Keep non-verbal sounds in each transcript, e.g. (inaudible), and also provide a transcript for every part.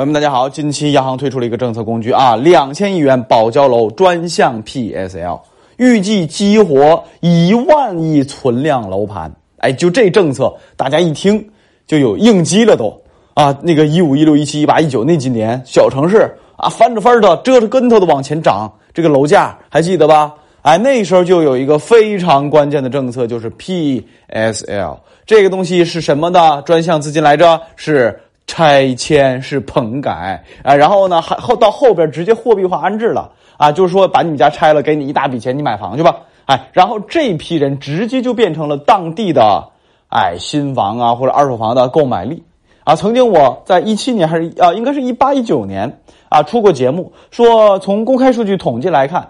朋友们，大家好！近期央行推出了一个政策工具啊，两千亿元保交楼专项 PSL，预计激活一万亿存量楼盘。哎，就这政策，大家一听就有应激了都啊！那个一五一六一七一八一九那几年，小城市啊翻着翻的折着跟头的往前涨，这个楼价还记得吧？哎，那时候就有一个非常关键的政策，就是 PSL 这个东西是什么的专项资金来着？是。拆迁是棚改啊，然后呢，还后到后边直接货币化安置了啊，就是说把你们家拆了，给你一大笔钱，你买房去吧，哎，然后这批人直接就变成了当地的哎新房啊或者二手房的购买力啊。曾经我在一七年还是啊，应该是一八一九年啊出过节目，说从公开数据统计来看，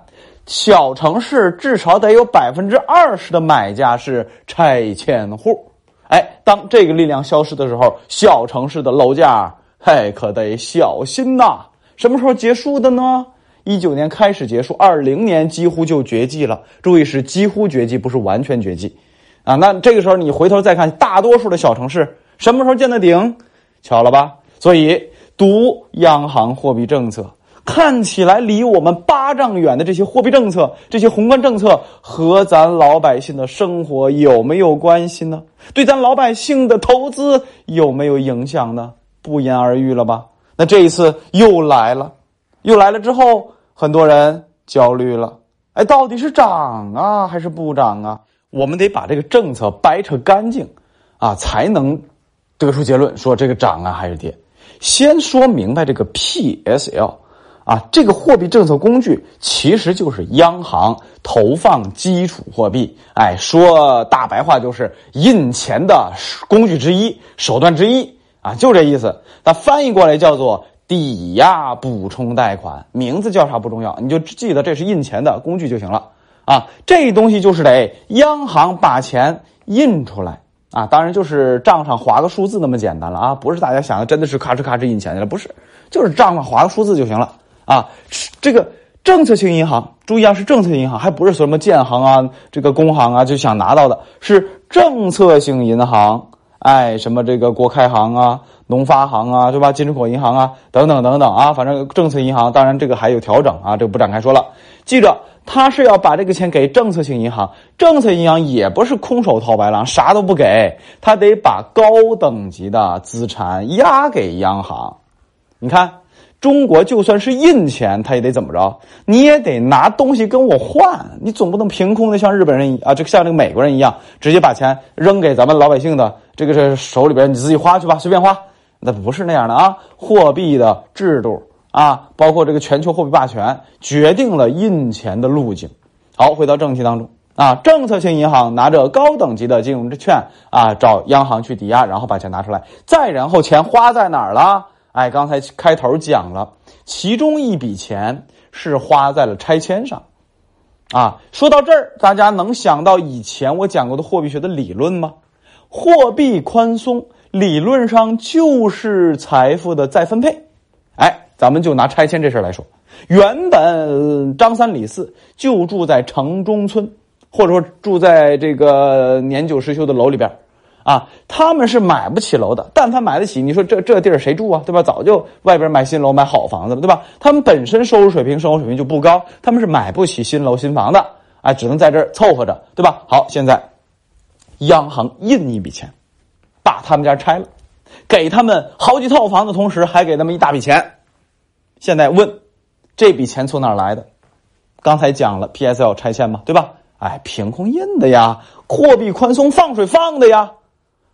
小城市至少得有百分之二十的买家是拆迁户。哎，当这个力量消失的时候，小城市的楼价，嘿，可得小心呐！什么时候结束的呢？一九年开始结束，二零年几乎就绝迹了。注意是几乎绝迹，不是完全绝迹，啊，那这个时候你回头再看，大多数的小城市什么时候见的顶？巧了吧？所以读央行货币政策。看起来离我们八丈远的这些货币政策、这些宏观政策，和咱老百姓的生活有没有关系呢？对咱老百姓的投资有没有影响呢？不言而喻了吧？那这一次又来了，又来了之后，很多人焦虑了。哎，到底是涨啊，还是不涨啊？我们得把这个政策掰扯干净，啊，才能得出结论，说这个涨啊还是跌。先说明白这个 PSL。啊，这个货币政策工具其实就是央行投放基础货币，哎，说大白话就是印钱的工具之一、手段之一啊，就这意思。它翻译过来叫做抵押补充贷款，名字叫啥不重要，你就记得这是印钱的工具就行了啊。这东西就是得央行把钱印出来啊，当然就是账上划个数字那么简单了啊，不是大家想的真的是咔哧咔哧印钱去了，不是，就是账上划个数字就行了。啊，这个政策性银行，注意啊，是政策性银行，还不是什么建行啊、这个工行啊，就想拿到的，是政策性银行。哎，什么这个国开行啊、农发行啊，对吧？金出口银行啊，等等等等啊，反正政策银行，当然这个还有调整啊，这个不展开说了。记着，他是要把这个钱给政策性银行，政策银行也不是空手套白狼，啥都不给，他得把高等级的资产押给央行。你看。中国就算是印钱，他也得怎么着？你也得拿东西跟我换，你总不能凭空的像日本人啊，这像这个美国人一样，直接把钱扔给咱们老百姓的这个这手里边，你自己花去吧，随便花。那不是那样的啊！货币的制度啊，包括这个全球货币霸权，决定了印钱的路径。好，回到正题当中啊，政策性银行拿着高等级的金融券啊，找央行去抵押，然后把钱拿出来，再然后钱花在哪儿了？哎，刚才开头讲了，其中一笔钱是花在了拆迁上，啊，说到这儿，大家能想到以前我讲过的货币学的理论吗？货币宽松理论上就是财富的再分配。哎，咱们就拿拆迁这事来说，原本张三李四就住在城中村，或者说住在这个年久失修的楼里边。啊，他们是买不起楼的，但凡买得起。你说这这地儿谁住啊？对吧？早就外边买新楼、买好房子了，对吧？他们本身收入水平、生活水平就不高，他们是买不起新楼、新房的，哎，只能在这儿凑合着，对吧？好，现在央行印一笔钱，把他们家拆了，给他们好几套房子，同时还给他们一大笔钱。现在问，这笔钱从哪儿来的？刚才讲了 PSL 拆迁嘛，对吧？哎，凭空印的呀，货币宽松放水放的呀。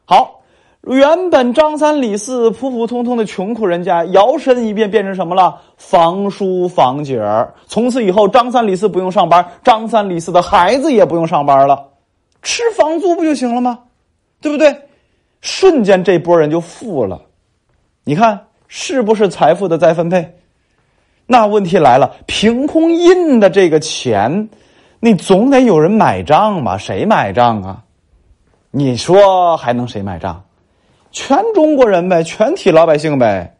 好，原本张三李四普普通通的穷苦人家，摇身一变变成什么了？房叔房姐儿。从此以后，张三李四不用上班，张三李四的孩子也不用上班了，吃房租不就行了吗？对不对？瞬间这波人就富了。你看是不是财富的再分配？那问题来了，凭空印的这个钱，你总得有人买账吧？谁买账啊？你说还能谁买账？全中国人呗，全体老百姓呗，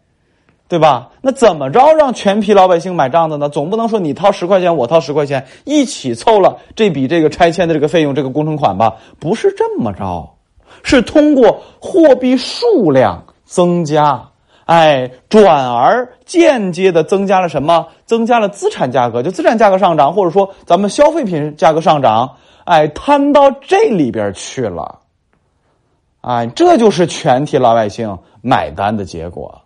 对吧？那怎么着让全体老百姓买账的呢？总不能说你掏十块钱，我掏十块钱，一起凑了这笔这个拆迁的这个费用，这个工程款吧？不是这么着，是通过货币数量增加，哎，转而间接的增加了什么？增加了资产价格，就资产价格上涨，或者说咱们消费品价格上涨，哎，摊到这里边去了，哎，这就是全体老百姓买单的结果，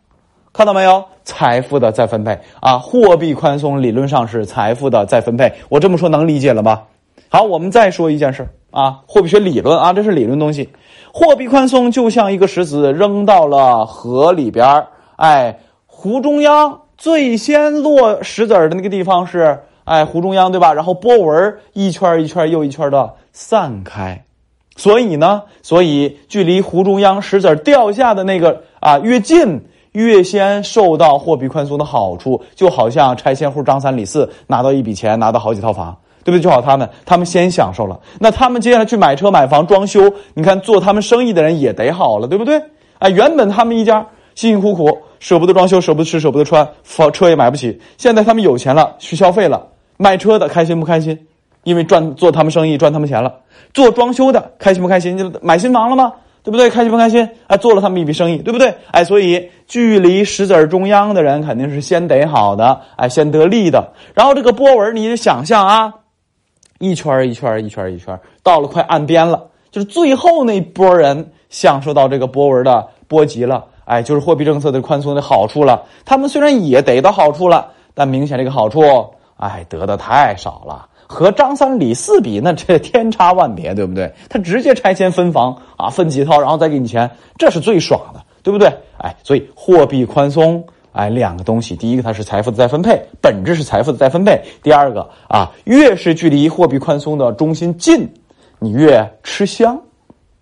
看到没有？财富的再分配啊，货币宽松理论上是财富的再分配，我这么说能理解了吧？好，我们再说一件事啊，货币学理论啊，这是理论东西。货币宽松就像一个石子扔到了河里边哎，湖中央最先落石子儿的那个地方是哎湖中央对吧？然后波纹一圈一圈又一圈的散开，所以呢，所以距离湖中央石子掉下的那个啊越近，越先受到货币宽松的好处，就好像拆迁户张三李四拿到一笔钱，拿到好几套房。对不对？就好他们，他们先享受了，那他们接下来去买车、买房、装修，你看做他们生意的人也得好了，对不对？哎，原本他们一家辛辛苦苦，舍不得装修，舍不得吃，舍不得穿，房车也买不起。现在他们有钱了，去消费了，卖车的开心不开心？因为赚做他们生意赚他们钱了。做装修的开心不开心？就买新房了吗？对不对？开心不开心？哎，做了他们一笔生意，对不对？哎，所以距离石子儿中央的人肯定是先得好的，哎，先得利的。然后这个波纹，你就想象啊。一圈儿一圈儿一圈儿一圈儿，到了快岸边了，就是最后那波人享受到这个波纹的波及了，哎，就是货币政策的宽松的好处了。他们虽然也得到好处了，但明显这个好处，哎，得的太少了。和张三李四比，那这天差万别，对不对？他直接拆迁分房啊，分几套，然后再给你钱，这是最爽的，对不对？哎，所以货币宽松。哎，两个东西，第一个它是财富的再分配，本质是财富的再分配。第二个啊，越是距离货币宽松的中心近，你越吃香，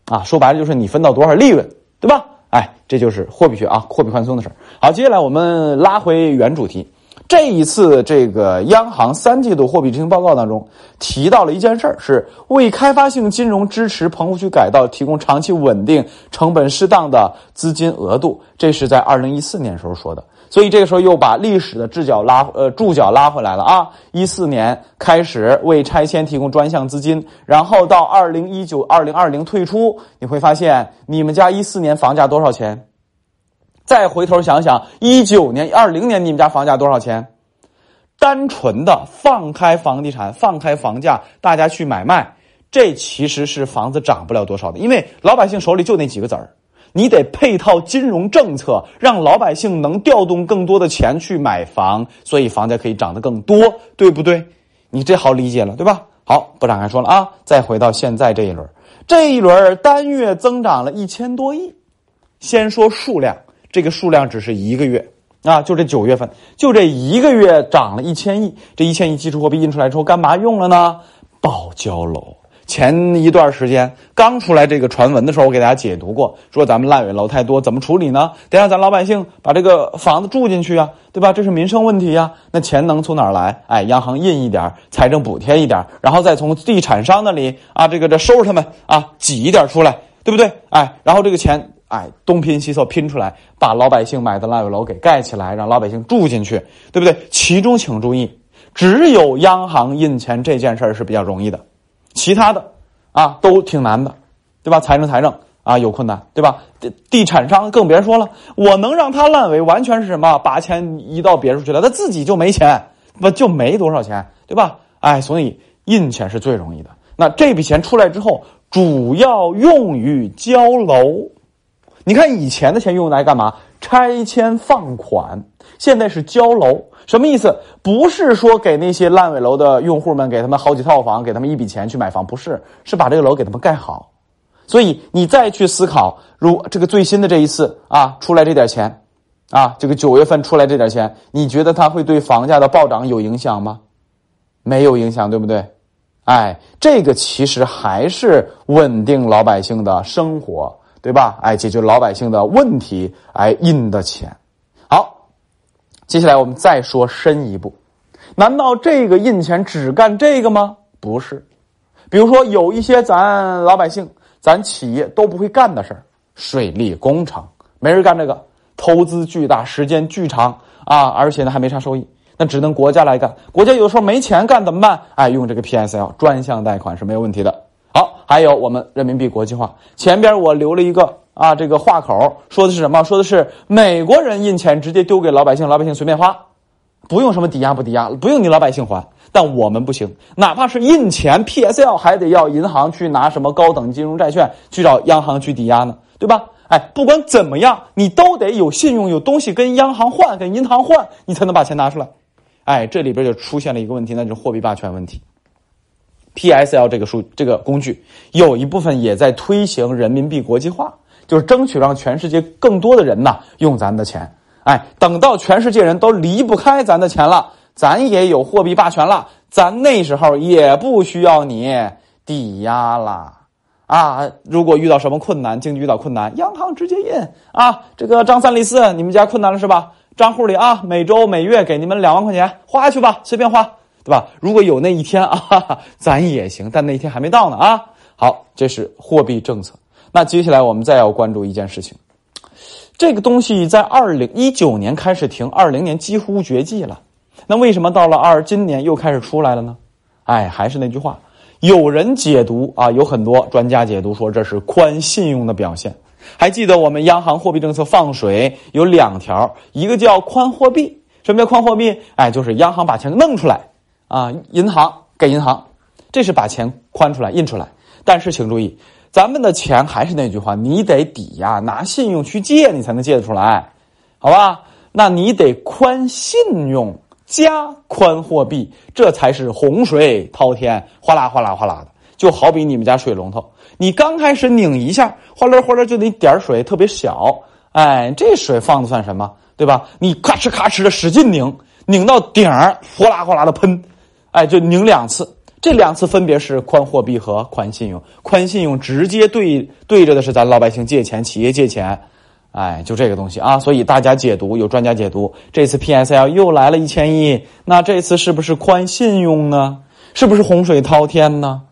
啊，说白了就是你分到多少利润，对吧？哎，这就是货币学啊，货币宽松的事。好，接下来我们拉回原主题。这一次，这个央行三季度货币执行报告当中提到了一件事儿，是为开发性金融支持棚户区改造提供长期稳定、成本适当的资金额度。这是在二零一四年时候说的。所以这个时候又把历史的视角拉呃注脚拉回来了啊！一四年开始为拆迁提供专项资金，然后到二零一九二零二零退出，你会发现你们家一四年房价多少钱？再回头想想一九年二零年你们家房价多少钱？单纯的放开房地产，放开房价，大家去买卖，这其实是房子涨不了多少的，因为老百姓手里就那几个子儿。你得配套金融政策，让老百姓能调动更多的钱去买房，所以房价可以涨得更多，对不对？你这好理解了，对吧？好，不展开说了啊。再回到现在这一轮，这一轮单月增长了一千多亿。先说数量，这个数量只是一个月啊，就这九月份，就这一个月涨了一千亿。这一千亿基础货币印出来之后，干嘛用了呢？保交楼。前一段时间刚出来这个传闻的时候，我给大家解读过，说咱们烂尾楼太多，怎么处理呢？得让咱老百姓把这个房子住进去啊，对吧？这是民生问题呀。那钱能从哪儿来？哎，央行印一点，财政补贴一点，然后再从地产商那里啊，这个这收拾他们啊，挤一点出来，对不对？哎，然后这个钱哎东拼西凑拼出来，把老百姓买的烂尾楼给盖起来，让老百姓住进去，对不对？其中请注意，只有央行印钱这件事儿是比较容易的。其他的，啊，都挺难的，对吧？财政财政啊，有困难，对吧？地地产商更别说了，我能让他烂尾，完全是什么？把钱移到别处去了，他自己就没钱，不就没多少钱，对吧？哎，所以印钱是最容易的。那这笔钱出来之后，主要用于交楼。你看以前的钱用来干嘛？拆迁放款。现在是交楼。什么意思？不是说给那些烂尾楼的用户们给他们好几套房，给他们一笔钱去买房，不是，是把这个楼给他们盖好。所以你再去思考，如这个最新的这一次啊，出来这点钱，啊，这个九月份出来这点钱，你觉得它会对房价的暴涨有影响吗？没有影响，对不对？哎，这个其实还是稳定老百姓的生活，对吧？哎，解决老百姓的问题，哎，印的钱。好接下来我们再说深一步，难道这个印钱只干这个吗？不是，比如说有一些咱老百姓、咱企业都不会干的事儿，水利工程没人干这个，投资巨大，时间巨长啊，而且呢还没啥收益，那只能国家来干。国家有时候没钱干怎么办？哎，用这个 PSL 专项贷款是没有问题的。好，还有我们人民币国际化，前边我留了一个。啊，这个话口说的是什么？说的是美国人印钱直接丢给老百姓，老百姓随便花，不用什么抵押不抵押，不用你老百姓还。但我们不行，哪怕是印钱，PSL 还得要银行去拿什么高等金融债券去找央行去抵押呢，对吧？哎，不管怎么样，你都得有信用，有东西跟央行换，跟银行换，你才能把钱拿出来。哎，这里边就出现了一个问题，那就是货币霸权问题。PSL 这个数这个工具有一部分也在推行人民币国际化。就是争取让全世界更多的人呐用咱的钱，哎，等到全世界人都离不开咱的钱了，咱也有货币霸权了，咱那时候也不需要你抵押了啊！如果遇到什么困难，经济遇到困难，央行直接印啊！这个张三李四，你们家困难了是吧？账户里啊，每周每月给你们两万块钱，花去吧，随便花，对吧？如果有那一天 (laughs) 啊，咱也行，但那一天还没到呢啊！好，这是货币政策。那接下来我们再要关注一件事情，这个东西在二零一九年开始停，二零年几乎绝迹了。那为什么到了二今年又开始出来了呢？哎，还是那句话，有人解读啊，有很多专家解读说这是宽信用的表现。还记得我们央行货币政策放水有两条，一个叫宽货币，什么叫宽货币？哎，就是央行把钱弄出来啊，银行给银行，这是把钱宽出来印出来。但是请注意。咱们的钱还是那句话，你得抵押拿信用去借，你才能借得出来，好吧？那你得宽信用加宽货币，这才是洪水滔天，哗啦哗啦哗啦的。就好比你们家水龙头，你刚开始拧一下，哗啦哗啦就那点水特别小，哎，这水放的算什么？对吧？你咔哧咔哧的使劲拧，拧到顶儿，哗啦哗啦的喷，哎，就拧两次。这两次分别是宽货币和宽信用，宽信用直接对对着的是咱老百姓借钱，企业借钱，哎，就这个东西啊。所以大家解读，有专家解读，这次 PSL 又来了一千亿，那这次是不是宽信用呢？是不是洪水滔天呢？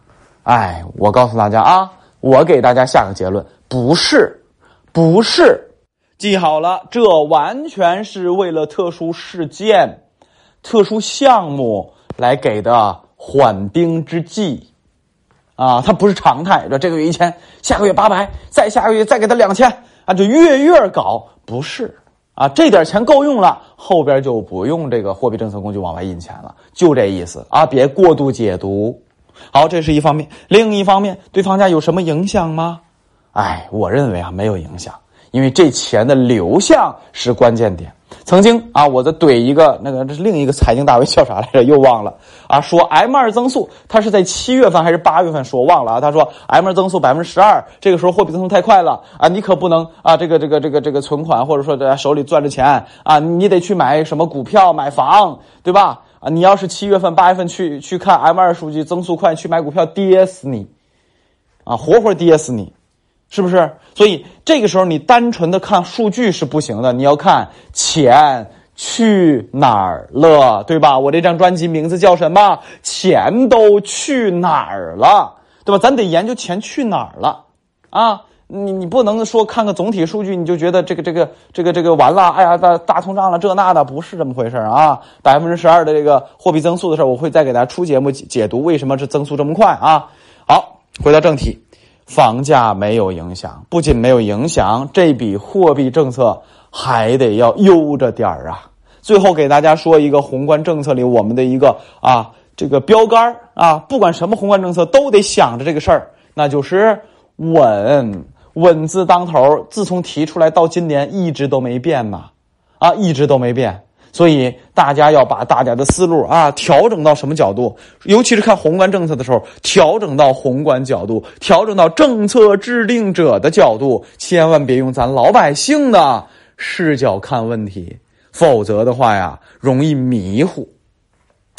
哎，我告诉大家啊，我给大家下个结论，不是，不是，记好了，这完全是为了特殊事件、特殊项目来给的。缓兵之计，啊，它不是常态。说这个月一千，下个月八百，再下个月再给他两千，啊，就月月搞，不是啊，这点钱够用了，后边就不用这个货币政策工具往外印钱了，就这意思啊，别过度解读。好，这是一方面，另一方面对房价有什么影响吗？哎，我认为啊，没有影响，因为这钱的流向是关键点。曾经啊，我在怼一个那个，这是另一个财经大 V 叫啥来着？又忘了啊。说 M 二增速，他是在七月份还是八月份说？忘了啊。他说 M 二增速百分之十二，这个时候货币增速太快了啊，你可不能啊，这个这个这个这个存款或者说在手里攥着钱啊，你得去买什么股票、买房，对吧？啊，你要是七月份、八月份去去看 M 二数据增速快，去买股票跌死你，啊，活活跌死你。是不是？所以这个时候你单纯的看数据是不行的，你要看钱去哪儿了，对吧？我这张专辑名字叫什么？钱都去哪儿了，对吧？咱得研究钱去哪儿了啊！你你不能说看个总体数据你就觉得这个这个这个这个完了，哎呀大大通胀了这那的，不是这么回事啊！百分之十二的这个货币增速的事我会再给大家出节目解读为什么这增速这么快啊！好，回到正题。房价没有影响，不仅没有影响，这笔货币政策还得要悠着点儿啊！最后给大家说一个宏观政策里我们的一个啊这个标杆啊，不管什么宏观政策都得想着这个事儿，那就是稳，稳字当头。自从提出来到今年一直都没变呐，啊，一直都没变。所以大家要把大家的思路啊调整到什么角度？尤其是看宏观政策的时候，调整到宏观角度，调整到政策制定者的角度，千万别用咱老百姓的视角看问题，否则的话呀，容易迷糊。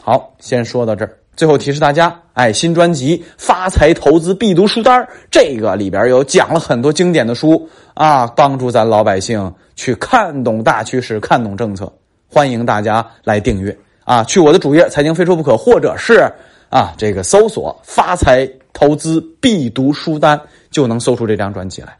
好，先说到这儿。最后提示大家，哎，新专辑《发财投资必读书单》这个里边有讲了很多经典的书啊，帮助咱老百姓去看懂大趋势，看懂政策。欢迎大家来订阅啊！去我的主页“财经非说不可”，或者是啊，这个搜索“发财投资必读书单”，就能搜出这张专辑来。